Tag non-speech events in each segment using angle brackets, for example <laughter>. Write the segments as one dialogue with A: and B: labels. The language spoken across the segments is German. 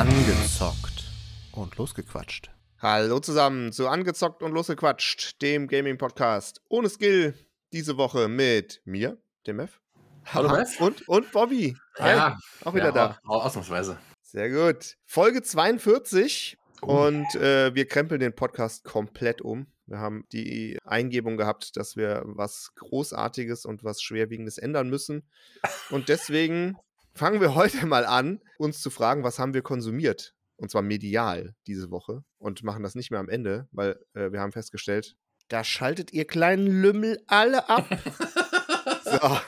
A: Angezockt und losgequatscht.
B: Hallo zusammen zu Angezockt und Losgequatscht, dem Gaming-Podcast ohne Skill. Diese Woche mit mir, dem Mev.
C: Hallo, Mev.
B: Und, und Bobby.
C: Hi. Ja,
B: auch wieder
C: ja,
B: da.
C: Auch, ausnahmsweise.
B: Sehr gut. Folge 42 oh. und äh, wir krempeln den Podcast komplett um. Wir haben die Eingebung gehabt, dass wir was Großartiges und was Schwerwiegendes ändern müssen. Und deswegen fangen wir heute <laughs> mal an, uns zu fragen, was haben wir konsumiert? Und zwar medial diese Woche und machen das nicht mehr am Ende, weil äh, wir haben festgestellt, da schaltet ihr kleinen Lümmel alle ab. <laughs> so.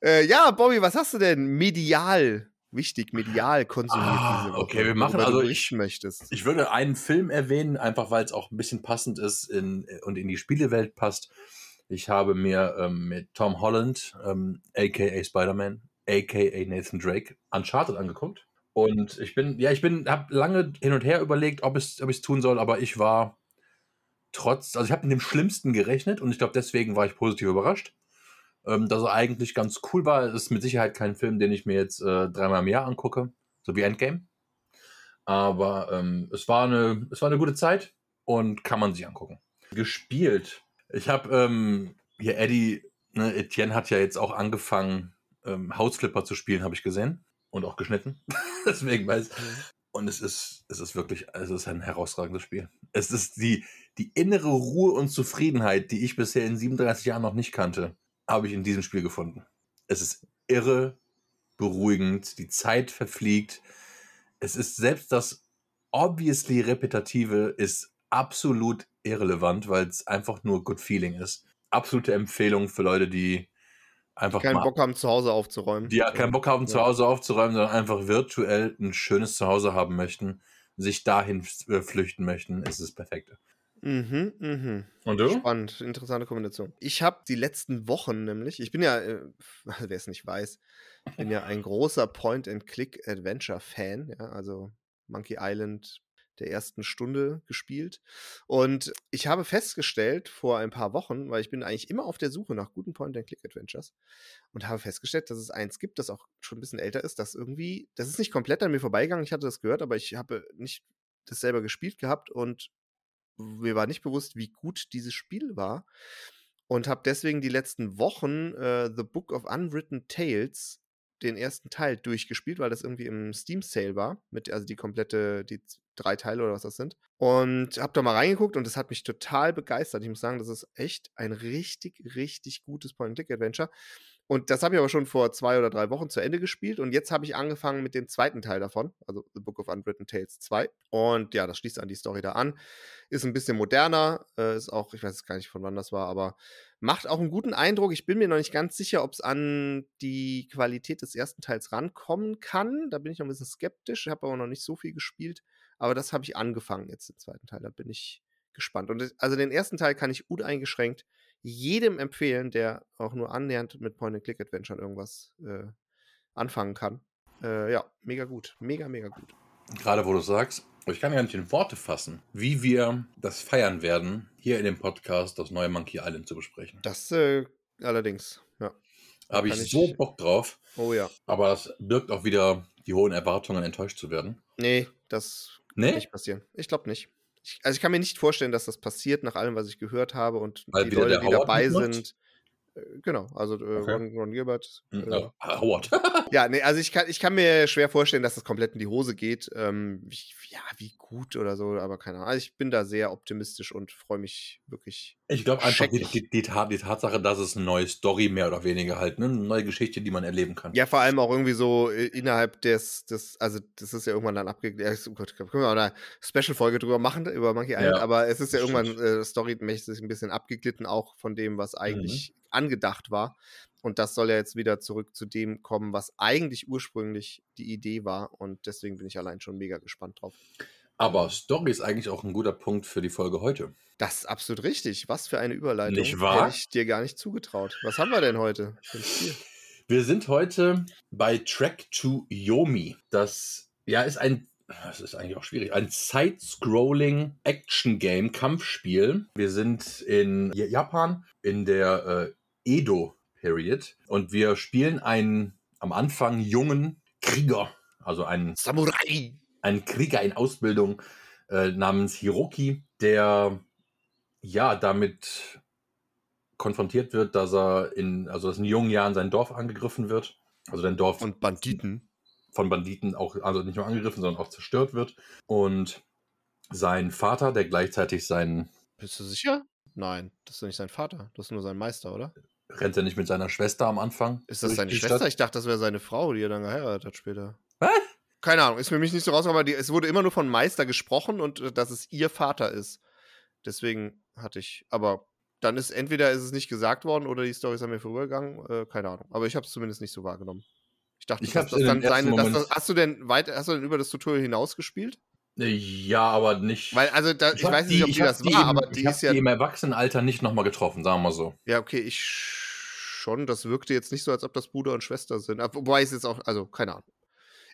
B: Äh, ja, Bobby, was hast du denn medial wichtig medial konsumiert
C: ah,
B: diese Woche,
C: Okay, wir machen also ich
B: möchtest.
C: Ich würde einen Film erwähnen, einfach weil es auch ein bisschen passend ist in, und in die Spielewelt passt. Ich habe mir ähm, mit Tom Holland, ähm, aka Spider-Man, aka Nathan Drake, Uncharted angeguckt. Und ich bin, ja, ich bin, habe lange hin und her überlegt, ob ich es tun soll, aber ich war trotz, also ich habe mit dem Schlimmsten gerechnet und ich glaube, deswegen war ich positiv überrascht ähm, dass er eigentlich ganz cool war. Es ist mit Sicherheit kein Film, den ich mir jetzt äh, dreimal im Jahr angucke, so wie Endgame. Aber ähm, es, war eine, es war eine gute Zeit und kann man sich angucken. Gespielt. Ich habe ähm, hier Eddie, ne, Etienne hat ja jetzt auch angefangen, ähm, Hausflipper zu spielen, habe ich gesehen. Und auch geschnitten. <laughs> Deswegen weiß ich. Und es ist, es ist wirklich, es ist ein herausragendes Spiel. Es ist die, die innere Ruhe und Zufriedenheit, die ich bisher in 37 Jahren noch nicht kannte habe ich in diesem Spiel gefunden. Es ist irre beruhigend, die Zeit verfliegt. Es ist selbst das obviously repetitive ist absolut irrelevant, weil es einfach nur good feeling ist. Absolute Empfehlung für Leute, die einfach
B: keinen Bock haben, zu Hause aufzuräumen.
C: Die ja keinen Bock haben, ja. zu Hause aufzuräumen, sondern einfach virtuell ein schönes Zuhause haben möchten, sich dahin äh, flüchten möchten, ist es perfekte.
B: Mhm, mhm.
C: Und du?
B: Spannend, interessante Kombination. Ich habe die letzten Wochen nämlich, ich bin ja, äh, <laughs> wer es nicht weiß, ich bin ja ein großer Point-and-Click-Adventure-Fan, ja, also Monkey Island der ersten Stunde gespielt. Und ich habe festgestellt vor ein paar Wochen, weil ich bin eigentlich immer auf der Suche nach guten Point-and-Click-Adventures und habe festgestellt, dass es eins gibt, das auch schon ein bisschen älter ist, das irgendwie, das ist nicht komplett an mir vorbeigegangen, ich hatte das gehört, aber ich habe nicht das selber gespielt gehabt und mir war nicht bewusst, wie gut dieses Spiel war. Und habe deswegen die letzten Wochen äh, The Book of Unwritten Tales, den ersten Teil, durchgespielt, weil das irgendwie im Steam Sale war. Mit, also die komplette, die drei Teile oder was das sind. Und habe da mal reingeguckt und das hat mich total begeistert. Ich muss sagen, das ist echt ein richtig, richtig gutes Point-and-Click-Adventure. Und das habe ich aber schon vor zwei oder drei Wochen zu Ende gespielt. Und jetzt habe ich angefangen mit dem zweiten Teil davon, also The Book of Unwritten Tales 2. Und ja, das schließt an die Story da an. Ist ein bisschen moderner, äh, ist auch, ich weiß jetzt gar nicht, von wann das war, aber macht auch einen guten Eindruck. Ich bin mir noch nicht ganz sicher, ob es an die Qualität des ersten Teils rankommen kann. Da bin ich noch ein bisschen skeptisch. Habe aber noch nicht so viel gespielt. Aber das habe ich angefangen jetzt, den zweiten Teil. Da bin ich gespannt. Und also den ersten Teil kann ich uneingeschränkt jedem empfehlen, der auch nur annähernd mit Point-and-Click-Adventure irgendwas äh, anfangen kann. Äh, ja, mega gut. Mega, mega gut.
C: Gerade wo du sagst, ich kann gar nicht in Worte fassen, wie wir das feiern werden, hier in dem Podcast das neue Monkey Island zu besprechen.
B: Das äh, allerdings, ja.
C: Habe ich, ich so Bock drauf.
B: Oh ja.
C: Aber das birgt auch wieder die hohen Erwartungen, enttäuscht zu werden.
B: Nee, das
C: nee?
B: nicht passieren. Ich glaube nicht. Ich, also ich kann mir nicht vorstellen, dass das passiert, nach allem, was ich gehört habe und
C: Weil
B: die Leute, die dabei sind. Äh, genau, also äh,
C: Okay.
B: Ron, Ron Gilbert.
C: Hm,
B: Äh,
C: ja, Howard. <laughs>
B: ja, nee, also ich kann, ich kann mir schwer vorstellen, dass das komplett in die Hose geht. Ähm, wie, ja, wie gut oder so, aber keine Ahnung. Also ich bin da sehr optimistisch und freue mich wirklich.
C: Ich glaube einfach die, die, die, die Tatsache, dass es eine neue Story mehr oder weniger halt, ne? eine neue Geschichte, die man erleben kann.
B: Ja, vor allem auch irgendwie so äh, innerhalb des, des, also das ist ja irgendwann dann abgeklärt. Oh Gott, können wir auch eine Special-Folge drüber machen, über Monkey Island,
C: Ja,
B: aber es ist ja irgendwann äh, storymäßig ein bisschen abgeglitten, auch von dem, was
C: Mhm.
B: Angedacht war. Und das soll ja jetzt wieder zurück zu dem kommen, was eigentlich ursprünglich die Idee war. Und deswegen bin ich allein schon mega gespannt drauf.
C: Aber Story ist eigentlich auch ein guter Punkt für die Folge heute.
B: Das ist absolut richtig. Was für eine Überleitung.
C: Nicht wahr?
B: Hätte ich dir gar nicht zugetraut. Was haben wir denn heute?
C: Wir sind heute bei Track to Yomi. Das ja ist ein, das ist eigentlich auch schwierig, ein Side-Scrolling Action-Game, Kampfspiel. Wir sind in Japan in der äh, Edo Period und wir spielen einen am Anfang jungen Krieger also einen,
B: Samurai!
C: einen Krieger in Ausbildung äh, namens Hiroki, der ja damit konfrontiert wird, dass er in, also dass in jungen Jahren sein Dorf angegriffen wird. Also sein Dorf
B: Und Banditen.
C: von Banditen auch, also nicht nur angegriffen, sondern auch zerstört wird. Und sein Vater, der gleichzeitig sein,
B: Bist du sicher? Nein, das ist doch nicht sein Vater. Das ist nur sein Meister, oder?
C: Rennt er nicht mit seiner Schwester am Anfang.
B: Ist das seine Schwester?
C: Stadt?
B: Ich dachte, das wäre seine Frau, die er dann geheiratet hat später.
C: Was?
B: Keine Ahnung, ist für mich nicht so rausgekommen, aber die, es wurde immer nur von Meister gesprochen und äh, dass es ihr Vater ist. Deswegen hatte ich, aber dann ist entweder ist es nicht gesagt worden oder die Story ist an mir vorübergegangen, äh, keine Ahnung. Aber ich habe es zumindest nicht so wahrgenommen. Ich dachte,
C: Ich
B: dass das dann seine, dass hast du denn weiter, hast du denn über das Tutorial hinaus gespielt?
C: Ja, aber nicht.
B: Weil, also, da, ich,
C: hab
B: weiß nicht, ob die
C: hab
B: das war,
C: im,
B: aber die
C: ich
B: ist ja.
C: die im Erwachsenenalter nicht nochmal getroffen, sagen wir mal so.
B: Ja, okay, ich schon. Das wirkte jetzt nicht so, als ob das Bruder und Schwester sind. Aber Wobei es jetzt auch, also, keine Ahnung.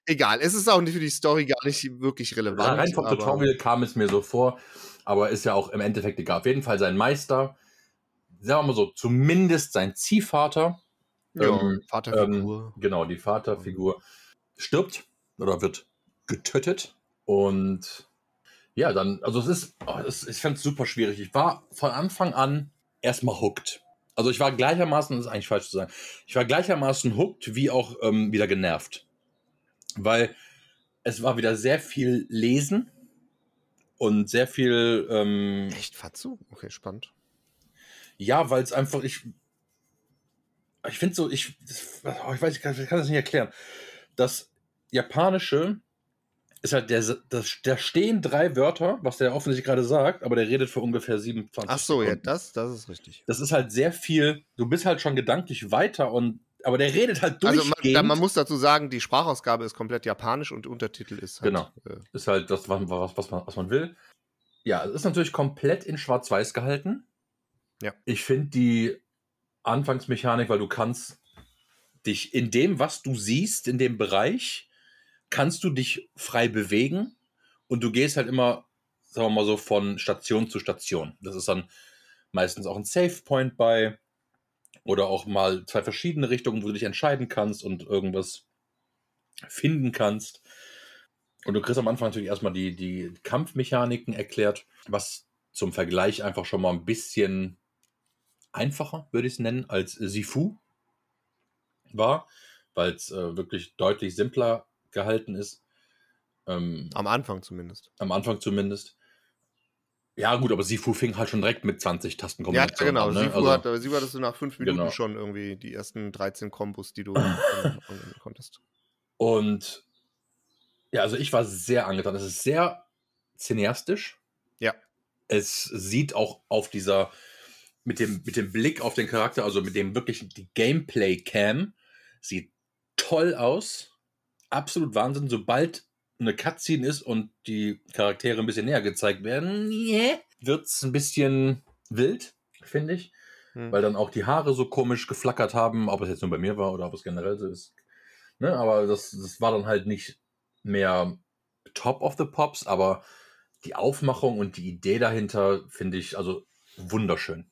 B: Egal, es ist auch nicht für die Story gar nicht wirklich relevant.
C: Rein vom
B: aber-
C: Tutorial kam es mir so vor, aber ist ja auch im Endeffekt egal. Auf jeden Fall sein Meister, sagen wir mal so, zumindest sein Ziehvater,
B: Ja,
C: ähm,
B: Vaterfigur.
C: genau, die Vaterfigur, stirbt oder wird getötet. Und ja, dann, also es ist, oh, es, ich fand es super schwierig. Ich war von Anfang an erstmal hooked. Also ich war gleichermaßen, das ist eigentlich falsch zu sagen, ich war gleichermaßen hooked wie auch ähm, wieder genervt. Weil es war wieder sehr viel Lesen und sehr viel, ähm,
B: Echt, Fatzu? Okay, spannend.
C: ja, weil es einfach, ich, ich finde so, ich, das, oh, ich weiß, ich kann, ich kann das nicht erklären. Das Japanische ist halt, der, das, da stehen drei Wörter, was der offensichtlich gerade sagt, aber der redet für ungefähr 27
B: Ach so, ja,
C: Sekunden.
B: das, das ist richtig.
C: Das ist halt sehr viel, du bist halt schon gedanklich weiter und, aber der redet halt
B: Also
C: durchgehend.
B: man, da, man muss dazu sagen, die Sprachausgabe ist komplett japanisch und Untertitel ist halt.
C: Genau.
B: Äh,
C: ist halt das, was, was, was, man, was man will. Ja, es ist natürlich komplett in Schwarz-Weiß gehalten.
B: Ja.
C: Ich finde die Anfangsmechanik, weil du kannst dich in dem, was du siehst, in dem Bereich, kannst du dich frei bewegen und du gehst halt immer, sagen wir mal so, von Station zu Station. Das ist dann meistens auch ein Save Point bei oder auch mal zwei verschiedene Richtungen, wo du dich entscheiden kannst und irgendwas finden kannst. Und du kriegst am Anfang natürlich erstmal die, die Kampfmechaniken erklärt, was zum Vergleich einfach schon mal ein bisschen einfacher, würde ich es nennen, als Sifu war, weil es äh, wirklich deutlich simpler gehalten ist. Ähm,
B: am Anfang zumindest.
C: am Anfang zumindest. Ja, gut, aber Sifu fing halt schon direkt mit 20
B: Ja,
C: Tastenkombinationen
B: genau.
C: an. Ne?
B: Sifu,
C: Also-
B: hat, Sifu hattest du nach fünf Minuten
C: Genau.
B: schon irgendwie die ersten 13 Kombos, die du <laughs> anwenden konntest.
C: Und ja, also ich war sehr angetan. Es ist sehr cineastisch.
B: Ja.
C: Es sieht auch auf dieser, mit dem, mit dem Blick auf den Charakter, also mit dem wirklich, die Gameplay-Cam, sieht toll aus. Absolut Wahnsinn. Sobald eine Cutscene ist und die Charaktere ein bisschen näher gezeigt werden, wird es ein bisschen wild, finde ich
B: Hm.
C: weil dann auch die Haare so komisch geflackert haben, ob es jetzt nur bei mir war oder ob es generell so ist. Ne, aber das, das war dann halt nicht mehr Top of the Pops, aber die Aufmachung und die Idee dahinter finde ich also wunderschön.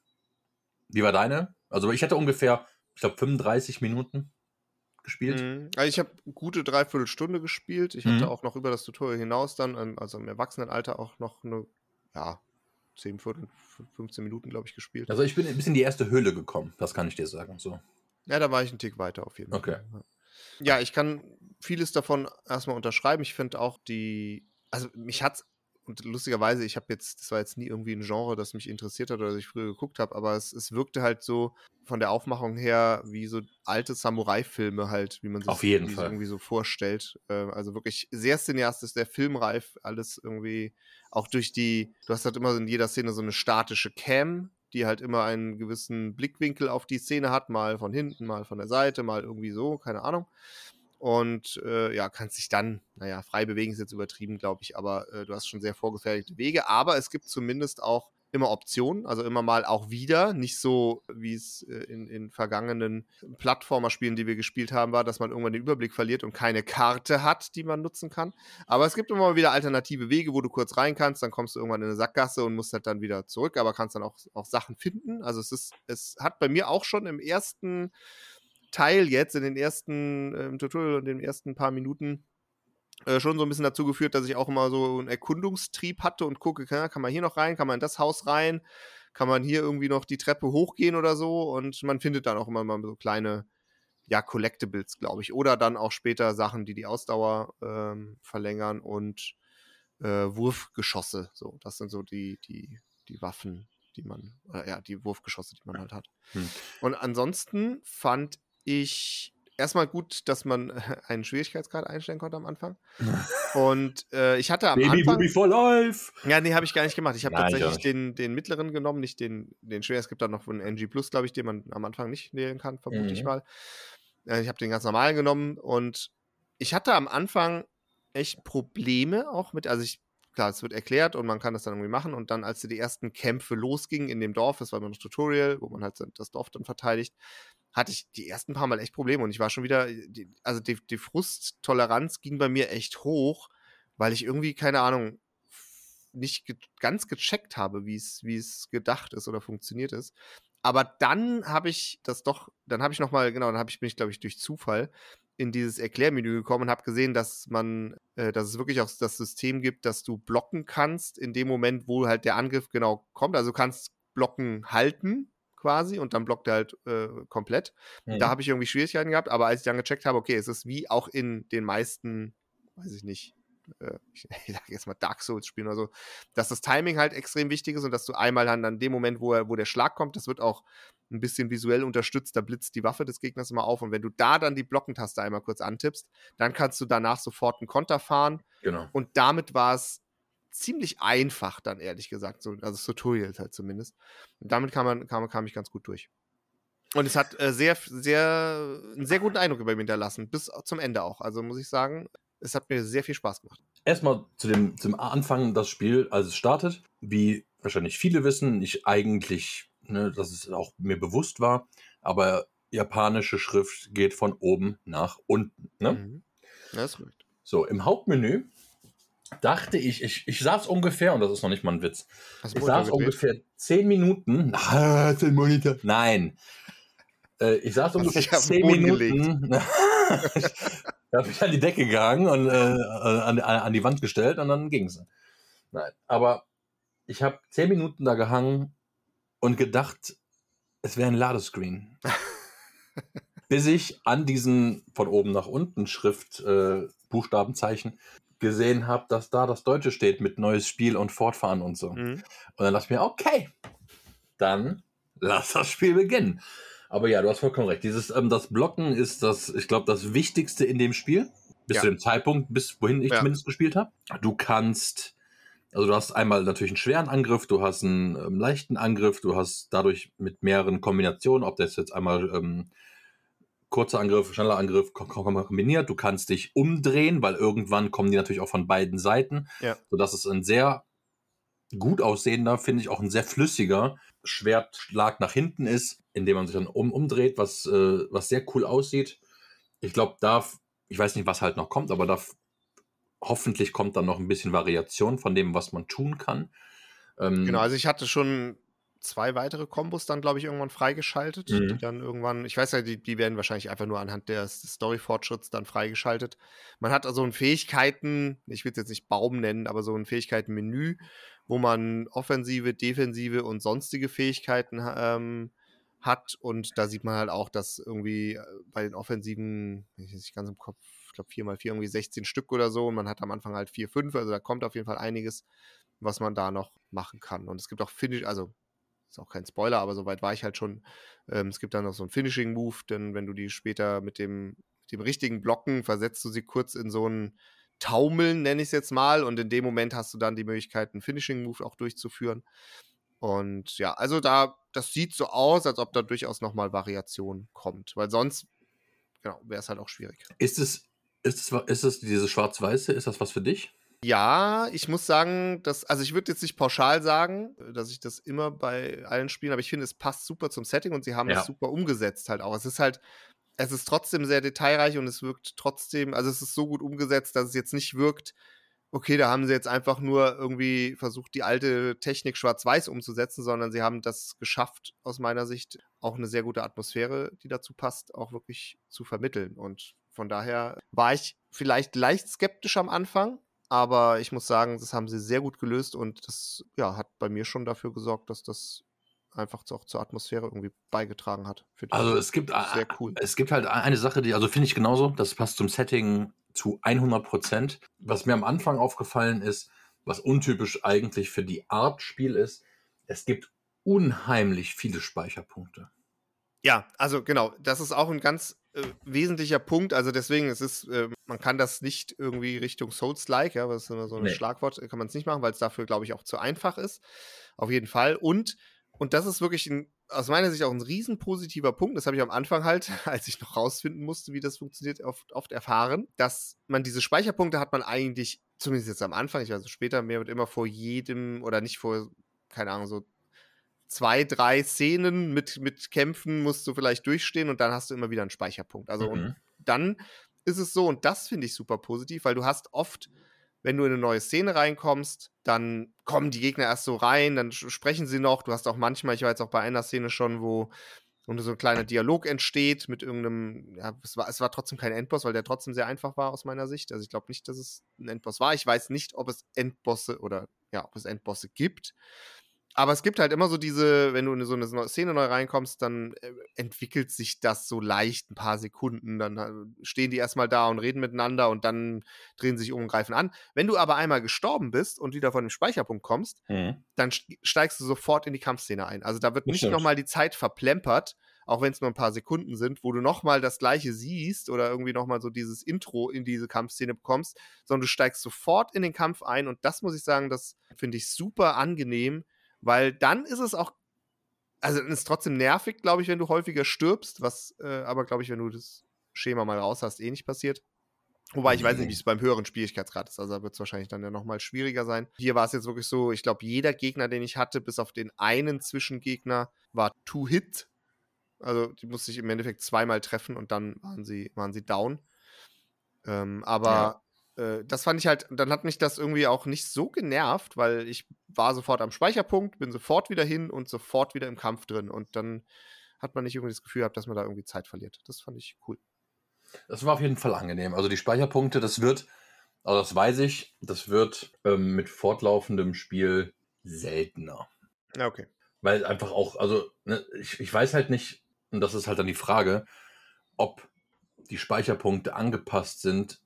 C: Wie war deine? Also ich hatte ungefähr, ich glaube, 35 Minuten gespielt.
B: Mhm. Also ich habe gute Dreiviertelstunde gespielt. Ich
C: Mhm.
B: hatte auch noch über das Tutorial hinaus dann, ähm, also im Erwachsenenalter auch noch eine, ja, 10, Viertel, 15 Minuten, glaube ich, gespielt.
C: Also ich bin bis in die erste Höhle gekommen, das kann ich dir sagen. So.
B: Ja, da war ich einen Tick weiter auf jeden
C: Okay.
B: Fall. Ja. Ja, ich kann vieles davon erstmal unterschreiben. Ich finde auch die, also mich hat's, und lustigerweise, ich habe jetzt, das war jetzt nie irgendwie ein Genre, das mich interessiert hat oder das ich früher geguckt habe, aber es, es wirkte halt so von der Aufmachung her wie so alte Samurai-Filme halt, wie man sich
C: Auf jeden
B: irgendwie,
C: Fall.
B: irgendwie so vorstellt. Äh, also wirklich sehr cineastisch, sehr filmreif, alles irgendwie, auch durch die, du hast halt immer in jeder Szene so eine statische Cam, die halt immer einen gewissen Blickwinkel auf die Szene hat, mal von hinten, mal von der Seite, mal irgendwie so, keine Ahnung. Und äh, ja, kannst dich dann, naja, frei bewegen ist jetzt übertrieben, glaube ich, aber äh, du hast schon sehr vorgefertigte Wege. Aber es gibt zumindest auch immer Optionen, also immer mal auch wieder, nicht so wie es äh, in, in vergangenen Plattformerspielen, die wir gespielt haben, war, dass man irgendwann den Überblick verliert und keine Karte hat, die man nutzen kann. Aber es gibt immer mal wieder alternative Wege, wo du kurz rein kannst, dann kommst du irgendwann in eine Sackgasse und musst halt dann wieder zurück, aber kannst dann auch, auch Sachen finden. Also es ist, es hat bei mir auch schon im ersten Teil jetzt, in den ersten äh, Tutorial und den ersten paar Minuten äh, schon so ein bisschen dazu geführt, dass ich auch immer so einen Erkundungstrieb hatte und gucke, kann, kann man hier noch rein, kann man in das Haus rein, kann man hier irgendwie noch die Treppe hochgehen oder so und man findet dann auch immer mal so kleine, ja, Collectibles, glaube ich. Oder dann auch später Sachen, die die Ausdauer ähm, verlängern und äh, Wurfgeschosse. So, das sind so die, die, die Waffen, die man, äh, ja, die Wurfgeschosse, die man halt hat. Hm. Und ansonsten fand ich erstmal gut, dass man <laughs> einen Schwierigkeitsgrad einstellen konnte am Anfang. Und äh, ich hatte am
C: Baby
B: Anfang.
C: Baby for Life!
B: Ja, nee, habe ich gar nicht gemacht. Ich habe tatsächlich
C: ich
B: den, den mittleren genommen, nicht den, den schwer. Es gibt da noch einen NG Plus, glaube ich, den man am Anfang nicht wählen kann, vermute ich
C: Mhm.
B: mal. Äh, ich habe den ganz normalen genommen und ich hatte am Anfang echt Probleme auch mit, also ich, klar, es wird erklärt und man kann das dann irgendwie machen und dann, als die ersten Kämpfe losgingen in dem Dorf, das war immer das Tutorial, wo man halt das Dorf dann verteidigt, hatte ich die ersten paar Mal echt Probleme und ich war schon wieder, die, also die, die Frusttoleranz ging bei mir echt hoch, weil ich irgendwie, keine Ahnung, nicht ge ganz gecheckt habe, wie es gedacht ist oder funktioniert ist. Aber dann habe ich das doch, dann habe ich noch mal, genau, dann habe ich bin ich glaube ich durch Zufall in dieses Erklärmenü gekommen und habe gesehen, dass man, äh, dass es wirklich auch das System gibt, dass du blocken kannst in dem Moment, wo halt der Angriff genau kommt. Also du kannst Blocken halten quasi und dann blockt er halt äh, komplett.
C: Mhm.
B: Da habe ich irgendwie Schwierigkeiten gehabt, aber als ich dann gecheckt habe, okay, es ist wie auch in den meisten, weiß ich nicht, äh, ich, <laughs> ich sag jetzt mal Dark Souls spielen oder so, dass das Timing halt extrem wichtig ist und dass du einmal dann an dem Moment, wo, er, wo der Schlag kommt, das wird auch ein bisschen visuell unterstützt, da blitzt die Waffe des Gegners immer auf und wenn du da dann die Blockentaste einmal kurz antippst, dann kannst du danach sofort einen Konter fahren
C: Genau.
B: und damit war es ziemlich einfach dann, ehrlich gesagt, so, also das Tutorial halt zumindest. Und damit kam, man, kam, kam ich ganz gut durch. Und es hat äh, sehr, sehr, einen sehr guten Eindruck über mich hinterlassen, bis zum Ende auch. Also muss ich sagen, es hat mir sehr viel Spaß gemacht.
C: Erstmal zu dem, zum Anfang das Spiel, als es startet. Wie wahrscheinlich viele wissen, ich eigentlich, ne, dass es auch mir bewusst war, aber japanische Schrift geht von oben nach unten. Ne?
B: Mhm. Ja, ist korrekt.
C: So, im Hauptmenü dachte ich, ich, ich saß ungefähr, und das ist noch nicht mal ein Witz,
B: Hast
C: ich saß ungefähr zehn Minuten. <laughs> Ah, den Monitor. Nein. Äh, ich saß ungefähr zehn Minuten. <laughs> ich habe mich an die Decke gegangen und äh, an, an die Wand gestellt und dann ging es. Nein, aber ich habe zehn Minuten da gehangen und gedacht, es wäre ein Ladescreen. <laughs> Bis ich an diesen von oben nach unten Schrift, äh, Buchstabenzeichen gesehen habe, dass da das Deutsche steht mit neues Spiel und Fortfahren und so.
B: Mhm.
C: Und dann dachte ich mir, okay, dann lass das Spiel beginnen. Aber ja, du hast vollkommen recht. Dieses, ähm, das Blocken ist das, ich glaube, das Wichtigste in dem Spiel. Bis
B: Ja.
C: zu dem Zeitpunkt, bis wohin ich
B: Ja.
C: zumindest gespielt habe. Du kannst, also du hast einmal natürlich einen schweren Angriff, du hast einen ähm, leichten Angriff, du hast dadurch mit mehreren Kombinationen, ob das jetzt einmal ähm, kurzer Angriff, schneller Angriff kom- kom- kombiniert, du kannst dich umdrehen, weil irgendwann kommen die natürlich auch von beiden Seiten,
B: Ja.
C: sodass es ein sehr gut aussehender, finde ich auch ein sehr flüssiger Schwertschlag nach hinten ist, indem man sich dann um, umdreht, was, äh, was sehr cool aussieht. Ich glaube, da, ich weiß nicht, was halt noch kommt, aber da hoffentlich kommt dann noch ein bisschen Variation von dem, was man tun kann. Ähm,
B: Genau, also ich hatte schon zwei weitere Kombos dann, glaube ich, irgendwann freigeschaltet,
C: Mhm.
B: die dann irgendwann, ich weiß ja, die, die werden wahrscheinlich einfach nur anhand des Story-Fortschritts dann freigeschaltet. Man hat also ein Fähigkeiten, ich will es jetzt nicht Baum nennen, aber so ein Fähigkeitenmenü, wo man offensive, defensive und sonstige Fähigkeiten ähm, hat. Und da sieht man halt auch, dass irgendwie äh, bei den offensiven, ich weiß nicht ganz im Kopf, ich glaube 4 mal 4 irgendwie 16 Stück oder so. Und man hat am Anfang halt 4, 5, also da kommt auf jeden Fall einiges, was man da noch machen kann. Und es gibt auch Finish, also ist auch kein Spoiler, aber soweit war ich halt schon. Ähm, es gibt dann noch so einen Finishing-Move, denn wenn du die später mit dem, dem richtigen Blocken versetzt du sie kurz in so ein Taumeln, nenne ich es jetzt mal, und in dem Moment hast du dann die Möglichkeit, einen Finishing-Move auch durchzuführen. Und ja, also da, das sieht so aus, als ob da durchaus nochmal Variation kommt, weil sonst, genau, wäre es halt auch schwierig.
C: Ist es, ist es, ist es dieses Schwarz-Weiße, ist das was für dich?
B: Ja, ich muss sagen, dass, also ich würde jetzt nicht pauschal sagen, dass ich das immer bei allen Spielen, aber ich finde, es passt super zum Setting und sie haben
C: Ja.
B: das super umgesetzt halt auch. Es ist halt, es ist trotzdem sehr detailreich und es wirkt trotzdem, also es ist so gut umgesetzt, dass es jetzt nicht wirkt, okay, da haben sie jetzt einfach nur irgendwie versucht, die alte Technik schwarz-weiß umzusetzen, sondern sie haben das geschafft, aus meiner Sicht, auch eine sehr gute Atmosphäre, die dazu passt, auch wirklich zu vermitteln. Und von daher war ich vielleicht leicht skeptisch am Anfang, aber ich muss sagen, das haben sie sehr gut gelöst und das ja, hat bei mir schon dafür gesorgt, dass das einfach auch zur Atmosphäre irgendwie beigetragen hat.
C: Also es gibt, sehr cool. es gibt halt eine Sache, die, also finde ich genauso, das passt zum Setting zu 100 Prozent. Was mir am Anfang aufgefallen ist, was untypisch eigentlich für die Art Spiel ist, es gibt unheimlich viele Speicherpunkte.
B: Ja, also genau, das ist auch ein ganz äh, wesentlicher Punkt. Also deswegen, es ist, äh, man kann das nicht irgendwie Richtung Souls-like, ja, was ist immer so ein nee. Schlagwort, kann man es nicht machen, weil es dafür, glaube ich, auch zu einfach ist. Auf jeden Fall. Und, und das ist wirklich ein, aus meiner Sicht auch ein riesen positiver Punkt. Das habe ich am Anfang halt, <laughs> als ich noch rausfinden musste, wie das funktioniert, oft, oft erfahren, dass man diese Speicherpunkte hat man eigentlich, zumindest jetzt am Anfang, ich weiß später, mehr wird immer vor jedem oder nicht vor, keine Ahnung, so zwei, drei Szenen mit, mit Kämpfen musst du vielleicht durchstehen und dann hast du immer wieder einen Speicherpunkt. Also mhm. und dann ist es so, und das finde ich super positiv, weil du hast oft, wenn du in eine neue Szene reinkommst, dann kommen die Gegner erst so rein, dann sprechen sie noch. Du hast auch manchmal, ich war jetzt auch bei einer Szene schon, wo und so ein kleiner Dialog entsteht mit irgendeinem, ja, es war, es war trotzdem kein Endboss, weil der trotzdem sehr einfach war aus meiner Sicht. Also ich glaube nicht, dass es ein Endboss war. Ich weiß nicht, ob es Endbosse oder ja, ob es Endbosse gibt aber es gibt halt immer so diese, wenn du in so eine Szene neu reinkommst, dann äh, entwickelt sich das so leicht ein paar Sekunden. Dann äh, stehen die erstmal da und reden miteinander und dann drehen sich um und greifen an. Wenn du aber einmal gestorben bist und wieder von dem Speicherpunkt kommst, mhm. dann steigst du sofort in die Kampfszene ein. Also da wird nicht nochmal die Zeit verplempert, auch wenn es nur ein paar Sekunden sind, wo du nochmal das gleiche siehst oder irgendwie nochmal so dieses Intro in diese Kampfszene bekommst, sondern du steigst sofort in den Kampf ein und das muss ich sagen, das finde ich super angenehm weil dann ist es auch, also es ist trotzdem nervig, glaube ich, wenn du häufiger stirbst, was äh, aber, glaube ich, wenn du das Schema mal raus hast, eh nicht passiert. Wobei ich weiß nicht, wie es beim höheren Schwierigkeitsgrad ist. Also da wird es wahrscheinlich dann ja nochmal schwieriger sein. Hier war es jetzt wirklich so, ich glaube, jeder Gegner, den ich hatte, bis auf den einen Zwischengegner, war Two-Hit. Also die musste ich im Endeffekt zweimal treffen und dann waren sie, waren sie down. Ähm, aber äh, das fand ich halt, dann hat mich das irgendwie auch nicht so genervt, weil ich war sofort am Speicherpunkt, bin sofort wieder hin und sofort wieder im Kampf drin. Und dann hat man nicht irgendwie das Gefühl gehabt, dass man da irgendwie Zeit verliert. Das fand ich cool.
C: Das war auf jeden Fall angenehm. Also die Speicherpunkte, das wird, also das weiß ich, das wird ähm, mit fortlaufendem Spiel seltener.
B: Ja, okay.
C: Weil einfach auch, also ne, ich, ich weiß halt nicht, und das ist halt dann die Frage, ob die Speicherpunkte angepasst sind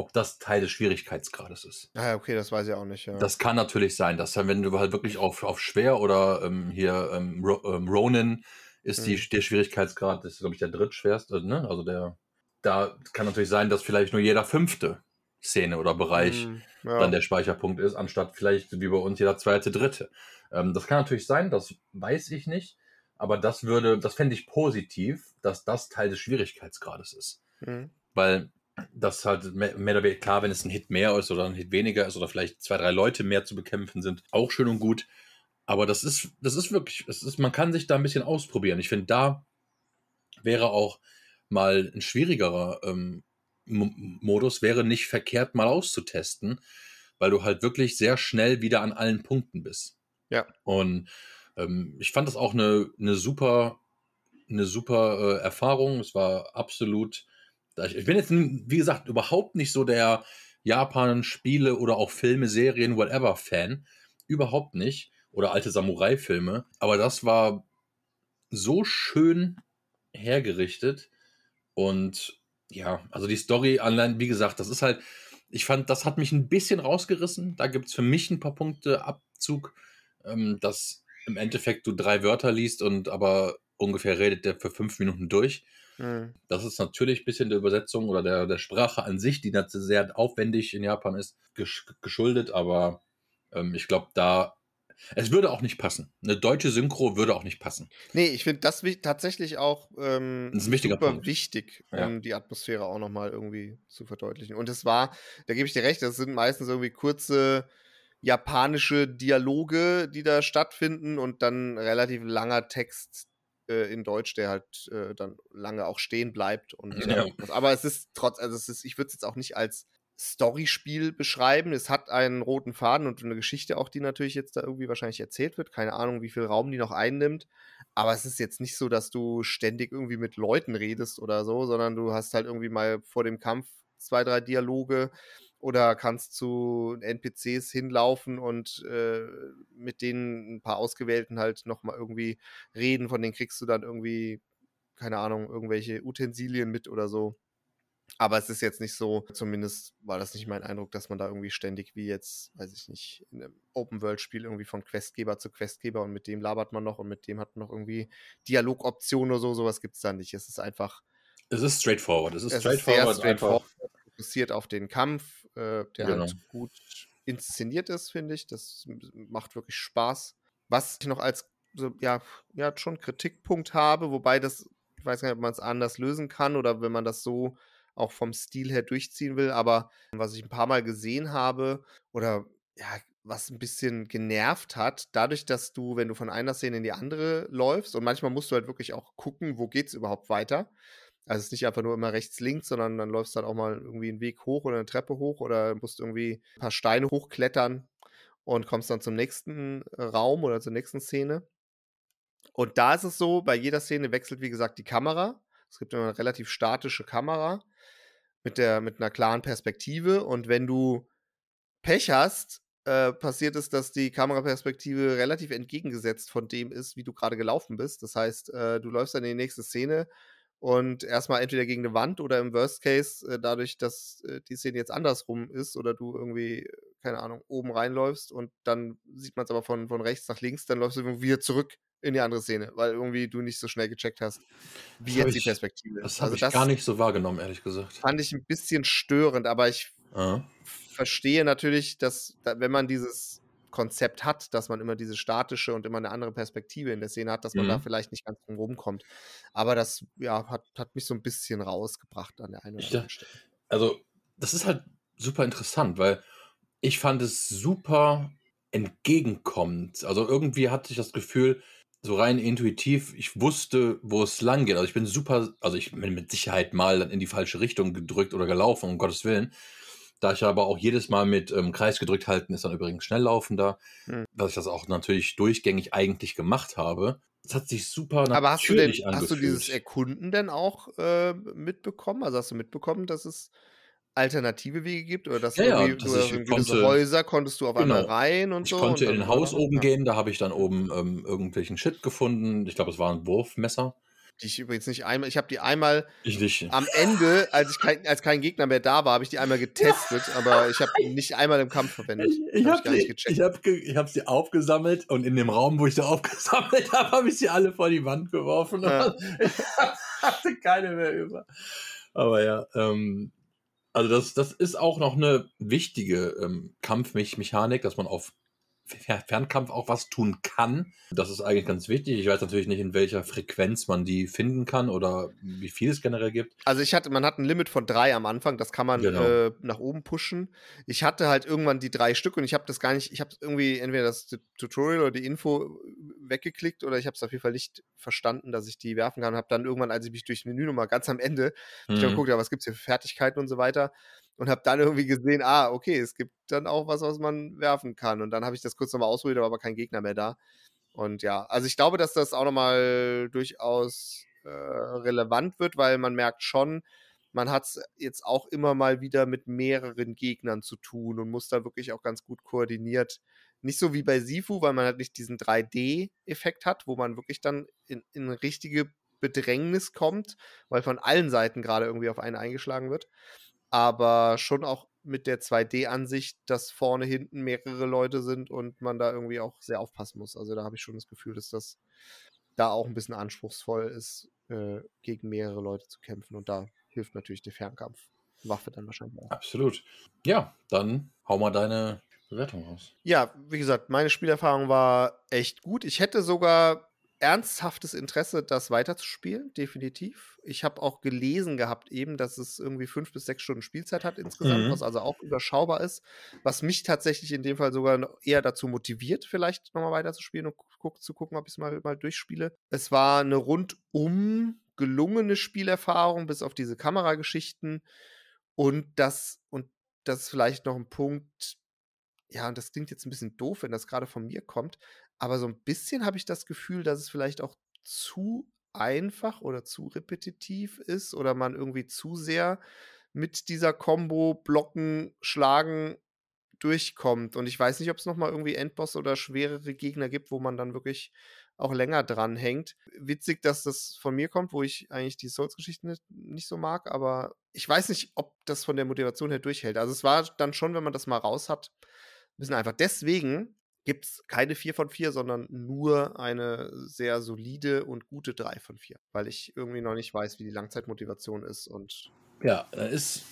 C: ob das Teil des Schwierigkeitsgrades ist.
B: Ah, okay, das weiß ich auch nicht.
C: Ja. Das kann natürlich sein, dass wenn du halt wirklich auf, auf schwer oder ähm, hier ähm, ähm Ronin ist die, hm. der Schwierigkeitsgrad, das ist, glaube ich, der drittschwerste, also, ne? Also der, da kann natürlich sein, dass vielleicht nur jeder fünfte Szene oder Bereich hm, ja. dann der Speicherpunkt ist, anstatt vielleicht wie bei uns jeder zweite, dritte. Ähm, das kann natürlich sein, das weiß ich nicht. Aber das würde, das fände ich positiv, dass das Teil des Schwierigkeitsgrades ist. Mhm. Weil dass halt mehr, oder weniger klar, wenn es ein Hit mehr ist oder ein Hit weniger ist oder vielleicht zwei, drei Leute mehr zu bekämpfen sind, auch schön und gut. Aber das ist, das ist wirklich, das ist, man kann sich da ein bisschen ausprobieren. Ich finde, da wäre auch mal ein schwierigerer ähm, Modus, wäre nicht verkehrt mal auszutesten, weil du halt wirklich sehr schnell wieder an allen Punkten bist.
B: Ja.
C: Und ähm, ich fand das auch eine, eine super, eine super äh, Erfahrung. Es war absolut ich bin jetzt, wie gesagt, überhaupt nicht so der Japan-Spiele oder auch Filme, Serien, whatever Fan. Überhaupt nicht. Oder alte Samurai-Filme. Aber das war so schön hergerichtet. Und ja, also die Story allein, wie gesagt, das ist halt, ich fand, das hat mich ein bisschen rausgerissen. Da gibt es für mich ein paar Punkte Abzug, ähm, dass im Endeffekt du drei Wörter liest und aber ungefähr redet der für fünf Minuten durch. Mhm. Das ist natürlich ein bisschen der Übersetzung oder der, der Sprache an sich, die sehr aufwendig in Japan ist, geschuldet, aber ähm, ich glaube, da es würde auch nicht passen. Eine deutsche Synchro würde auch nicht passen.
B: Nee, ich finde das tatsächlich auch ähm,
C: das
B: super
C: Punkt.
B: wichtig, um ja. die Atmosphäre auch nochmal irgendwie zu verdeutlichen. Und es war, da gebe ich dir recht, das sind meistens irgendwie kurze japanische Dialoge, die da stattfinden und dann relativ langer Text, äh, in Deutsch, der halt äh, dann lange auch stehen bleibt. Und, ja. äh, aber es ist trotz, also es ist, ich würde es jetzt auch nicht als Storyspiel beschreiben. Es hat einen roten Faden und eine Geschichte auch, die natürlich jetzt da irgendwie wahrscheinlich erzählt wird. Keine Ahnung, wie viel Raum die noch einnimmt. Aber es ist jetzt nicht so, dass du ständig irgendwie mit Leuten redest oder so, sondern du hast halt irgendwie mal vor dem Kampf zwei, drei Dialoge oder kannst zu NPCs hinlaufen und äh, mit denen ein paar Ausgewählten halt nochmal irgendwie reden. Von denen kriegst du dann irgendwie, keine Ahnung, irgendwelche Utensilien mit oder so. Aber es ist jetzt nicht so, zumindest war das nicht mein Eindruck, dass man da irgendwie ständig wie jetzt, weiß ich nicht, in einem Open-World-Spiel irgendwie von Questgeber zu Questgeber und mit dem labert man noch und mit dem hat man noch irgendwie Dialogoptionen oder so, sowas gibt es da nicht. Es ist einfach.
C: Es ist straightforward. Es ist
B: es
C: straightforward.
B: Ist sehr straightforward fokussiert auf den Kampf, äh, der
C: Genau.
B: halt gut inszeniert ist, finde ich. Das macht wirklich Spaß. Was ich noch als so, ja, ja, schon Kritikpunkt habe, wobei das, ich weiß gar nicht, ob man es anders lösen kann oder wenn man das so auch vom Stil her durchziehen will, aber was ich ein paar Mal gesehen habe oder ja, was ein bisschen genervt hat, dadurch, dass du, wenn du von einer Szene in die andere läufst und manchmal musst du halt wirklich auch gucken, wo geht's überhaupt weiter. Also es ist nicht einfach nur immer rechts, links, sondern dann läufst du halt auch mal irgendwie einen Weg hoch oder eine Treppe hoch oder musst irgendwie ein paar Steine hochklettern und kommst dann zum nächsten Raum oder zur nächsten Szene. Und da ist es so, bei jeder Szene wechselt, wie gesagt, die Kamera. Es gibt immer eine relativ statische Kamera mit, der, mit einer klaren Perspektive. Und wenn du Pech hast, äh, passiert es, dass die Kameraperspektive relativ entgegengesetzt von dem ist, wie du gerade gelaufen bist. Das heißt, äh, du läufst dann in die nächste Szene und erstmal entweder gegen eine Wand oder im Worst Case, äh, dadurch, dass äh, die Szene jetzt andersrum ist oder du irgendwie, keine Ahnung, oben reinläufst und dann sieht man es aber von, von rechts nach links, dann läufst du irgendwie wieder zurück in die andere Szene, weil irgendwie du nicht so schnell gecheckt hast, wie
C: Das
B: jetzt die
C: ich-
B: Perspektive
C: Das
B: ist.
C: habe
B: Also
C: ich gar nicht so wahrgenommen, ehrlich gesagt.
B: fand ich ein bisschen störend, aber ich
C: Ah.
B: verstehe natürlich, dass, da, wenn man dieses Konzept hat, dass man immer diese statische und immer eine andere Perspektive in der Szene hat, dass man da
C: Mhm.
B: vielleicht nicht ganz drum rumkommt. Aber das ja, hat, hat mich so ein bisschen rausgebracht an der einen oder anderen
C: da-
B: Stelle.
C: Also, das ist halt super interessant, weil ich fand es super entgegenkommend. Also irgendwie hatte ich das Gefühl, so rein intuitiv, ich wusste, wo es lang geht. Also ich bin super, also ich bin mit Sicherheit mal in die falsche Richtung gedrückt oder gelaufen, um Gottes Willen. Da ich aber auch jedes Mal mit ähm, Kreis gedrückt halten, ist dann übrigens schnelllaufender,
B: Hm.
C: dass ich das auch natürlich durchgängig eigentlich gemacht habe. Es hat sich super
B: Aber hast du denn,
C: natürlich
B: hast du dieses. Erkunden denn auch äh, mitbekommen? Also hast du mitbekommen, dass es alternative Wege gibt oder dass
C: Ja,
B: irgendwie,
C: dass
B: du
C: ich
B: gewisse
C: konnte-
B: Häuser konntest du auf einmal
C: Genau.
B: rein und
C: Ich
B: so.
C: konnte
B: und
C: in ein Haus oben
B: ja.
C: gehen, da habe ich dann oben ähm, irgendwelchen Shit gefunden. Ich glaube, es war ein Wurfmesser.
B: Die ich übrigens nicht einmal, ich habe die einmal am Ende, als ich kein, als kein Gegner mehr da war, habe ich die einmal getestet, aber ich habe die nicht einmal im Kampf verwendet.
C: Ich, ich
B: Hab
C: habe
B: nicht
C: sie, ich hab, ich hab sie aufgesammelt und in dem Raum, wo ich sie <laughs> aufgesammelt habe, habe ich sie alle vor die Wand geworfen.
B: Ja. <laughs>
C: Ich hatte keine mehr über. Aber ja, ähm, also das, das ist auch noch eine wichtige ähm, Kampfmechanik, dass man auf Fernkampf auch was tun kann. Das ist eigentlich ganz wichtig. Ich weiß natürlich nicht, in welcher Frequenz man die finden kann oder wie viel es generell gibt.
B: Also ich hatte, man hat ein Limit von drei am Anfang, das kann man
C: Genau.
B: äh, nach oben pushen. Ich hatte halt irgendwann die drei Stück und ich habe das gar nicht, ich habe irgendwie entweder das Tu- Tutorial oder die Info weggeklickt oder ich habe es auf jeden Fall nicht verstanden, dass ich die werfen kann. Und habe dann irgendwann, als ich mich durchs Menü nochmal ganz am Ende, hab ich
C: Mhm.
B: geguckt, ja, was gibt's hier für Fertigkeiten und so weiter und habe dann irgendwie gesehen, ah, okay, es gibt dann auch was, was man werfen kann. Und dann habe ich das kurz nochmal ausprobiert, aber kein Gegner mehr da. Und ja, also ich glaube, dass das auch nochmal durchaus äh, relevant wird, weil man merkt schon, man hat es jetzt auch immer mal wieder mit mehreren Gegnern zu tun und muss da wirklich auch ganz gut koordiniert. Nicht so wie bei Sifu, weil man halt nicht diesen 3D-Effekt hat, wo man wirklich dann in, in richtige Bedrängnis kommt, weil von allen Seiten gerade irgendwie auf einen eingeschlagen wird. Aber schon auch mit der 2D-Ansicht, dass vorne, hinten mehrere Leute sind und man da irgendwie auch sehr aufpassen muss. Also da habe ich schon das Gefühl, dass das da auch ein bisschen anspruchsvoll ist, äh, gegen mehrere Leute zu kämpfen. Und da hilft natürlich die Fernkampfwaffe dann wahrscheinlich auch.
C: Absolut. Ja, dann hau mal deine Bewertung raus.
B: Ja, wie gesagt, meine Spielerfahrung war echt gut. Ich hätte sogar ernsthaftes Interesse, das weiterzuspielen, definitiv. Ich habe auch gelesen gehabt eben, dass es irgendwie fünf bis sechs Stunden Spielzeit hat insgesamt,
C: Mhm.
B: was also auch überschaubar ist, was mich tatsächlich in dem Fall sogar eher dazu motiviert, vielleicht nochmal weiterzuspielen und guck, zu gucken, ob ich es mal, mal durchspiele. Es war eine rundum gelungene Spielerfahrung, bis auf diese Kamerageschichten und das und das ist vielleicht noch ein Punkt, ja, und das klingt jetzt ein bisschen doof, wenn das gerade von mir kommt, aber so ein bisschen habe ich das Gefühl, dass es vielleicht auch zu einfach oder zu repetitiv ist oder man irgendwie zu sehr mit dieser Combo blocken, schlagen durchkommt. Und ich weiß nicht, ob es nochmal irgendwie Endboss oder schwerere Gegner gibt, wo man dann wirklich auch länger dran hängt. Witzig, dass das von mir kommt, wo ich eigentlich die Souls-Geschichten nicht, nicht so mag, aber ich weiß nicht, ob das von der Motivation her durchhält. Also es war dann schon, wenn man das mal raus hat, bisschen einfach. Deswegen gibt es keine 4 von 4, sondern nur eine sehr solide und gute 3 von 4, weil ich irgendwie noch nicht weiß, wie die Langzeitmotivation ist und
C: Ja, da ist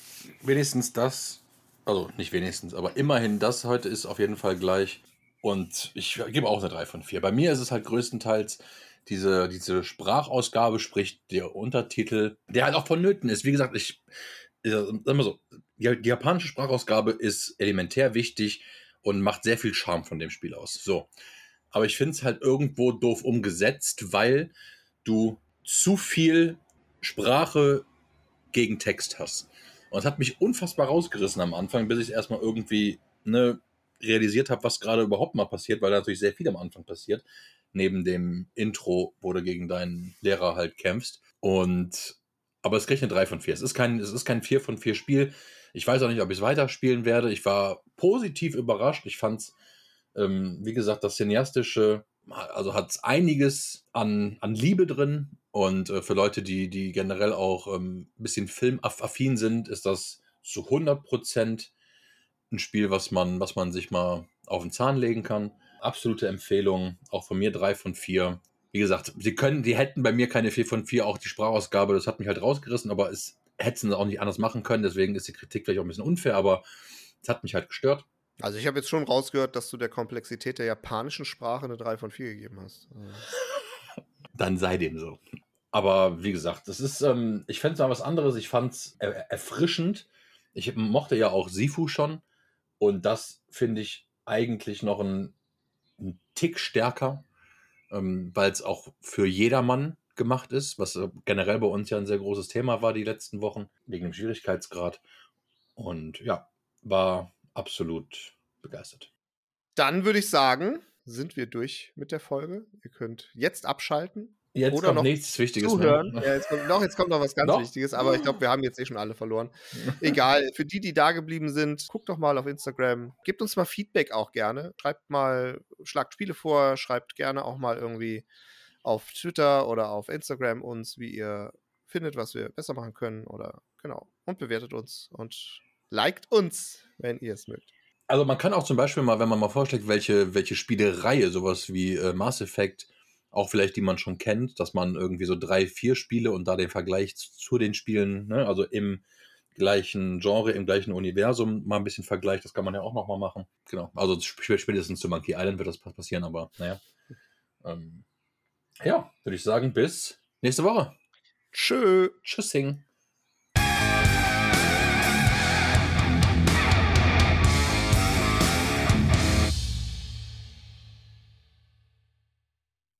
C: wenigstens das, also nicht wenigstens, aber immerhin das heute ist auf jeden Fall gleich. Und ich gebe auch eine 3 von 4. Bei mir ist es halt größtenteils diese, diese Sprachausgabe, sprich der Untertitel, der halt auch vonnöten ist. Wie gesagt, ich, äh, sag mal so, die, die japanische Sprachausgabe ist elementär wichtig und macht sehr viel Charme von dem Spiel aus. So. Aber ich finde es halt irgendwo doof umgesetzt, weil du zu viel Sprache gegen Text hast. Und es hat mich unfassbar rausgerissen am Anfang, bis ich erstmal irgendwie ne, realisiert habe, was gerade überhaupt mal passiert, weil da natürlich sehr viel am Anfang passiert. Neben dem Intro, wo du gegen deinen Lehrer halt kämpfst. Und aber es kriegt eine 3 von 4. Es ist kein, es ist kein 4 von 4 Spiel. Ich weiß auch nicht, ob ich es weiterspielen werde. Ich war positiv überrascht. Ich fand es, ähm, wie gesagt, das Cineastische, also hat es einiges an, an Liebe drin. Und äh, für Leute, die, die generell auch ähm, ein bisschen filmaffin sind, ist das zu 100 Prozent ein Spiel, was man, was man sich mal auf den Zahn legen kann. Absolute Empfehlung, auch von mir drei von vier. Wie gesagt, sie können, die hätten bei mir keine vier von vier, auch die Sprachausgabe, das hat mich halt rausgerissen, aber es hätten sie auch nicht anders machen können, deswegen ist die Kritik vielleicht auch ein bisschen unfair, aber es hat mich halt gestört.
B: Also ich habe jetzt schon rausgehört, dass du der Komplexität der japanischen Sprache eine 3 von 4 gegeben hast. <laughs>
C: Dann sei dem so. Aber wie gesagt, das ist, ähm, ich fände es mal was anderes. Ich fand es er erfrischend. Ich mochte ja auch Sifu schon. Und das finde ich eigentlich noch ein, ein Tick stärker, ähm, weil es auch für jedermann gemacht ist, was äh, generell bei uns ja ein sehr großes Thema war die letzten Wochen, wegen dem Schwierigkeitsgrad. Und ja, war absolut begeistert.
B: Dann würde ich sagen, sind wir durch mit der Folge. Ihr könnt jetzt abschalten.
C: Jetzt
B: oder
C: kommt
B: noch
C: nichts Wichtiges
B: zuhören. Ja, jetzt, kommt, noch, jetzt kommt noch was ganz
C: Noch?
B: Wichtiges, aber ich glaube, wir haben jetzt eh schon alle verloren. <laughs> Egal, für die, die da geblieben sind, guckt doch mal auf Instagram. Gebt uns mal Feedback auch gerne. Schreibt mal, schlagt Spiele vor, schreibt gerne auch mal irgendwie auf Twitter oder auf Instagram uns, wie ihr findet, was wir besser machen können oder genau. Und bewertet uns und liked uns, wenn ihr es mögt.
C: Also man kann auch zum Beispiel mal, wenn man mal vorschlägt, welche, welche Spielereihe, sowas wie äh, Mass Effect, auch vielleicht die man schon kennt, dass man irgendwie so drei, vier Spiele und da den Vergleich zu, den Spielen, ne, also im gleichen Genre, im gleichen Universum mal ein bisschen vergleicht, das kann man ja auch nochmal machen. Genau, also sp- spätestens zu Monkey Island wird das passieren, aber naja. Ähm, ja, würde ich sagen, bis nächste Woche.
B: Tschö.
C: Tschüssing.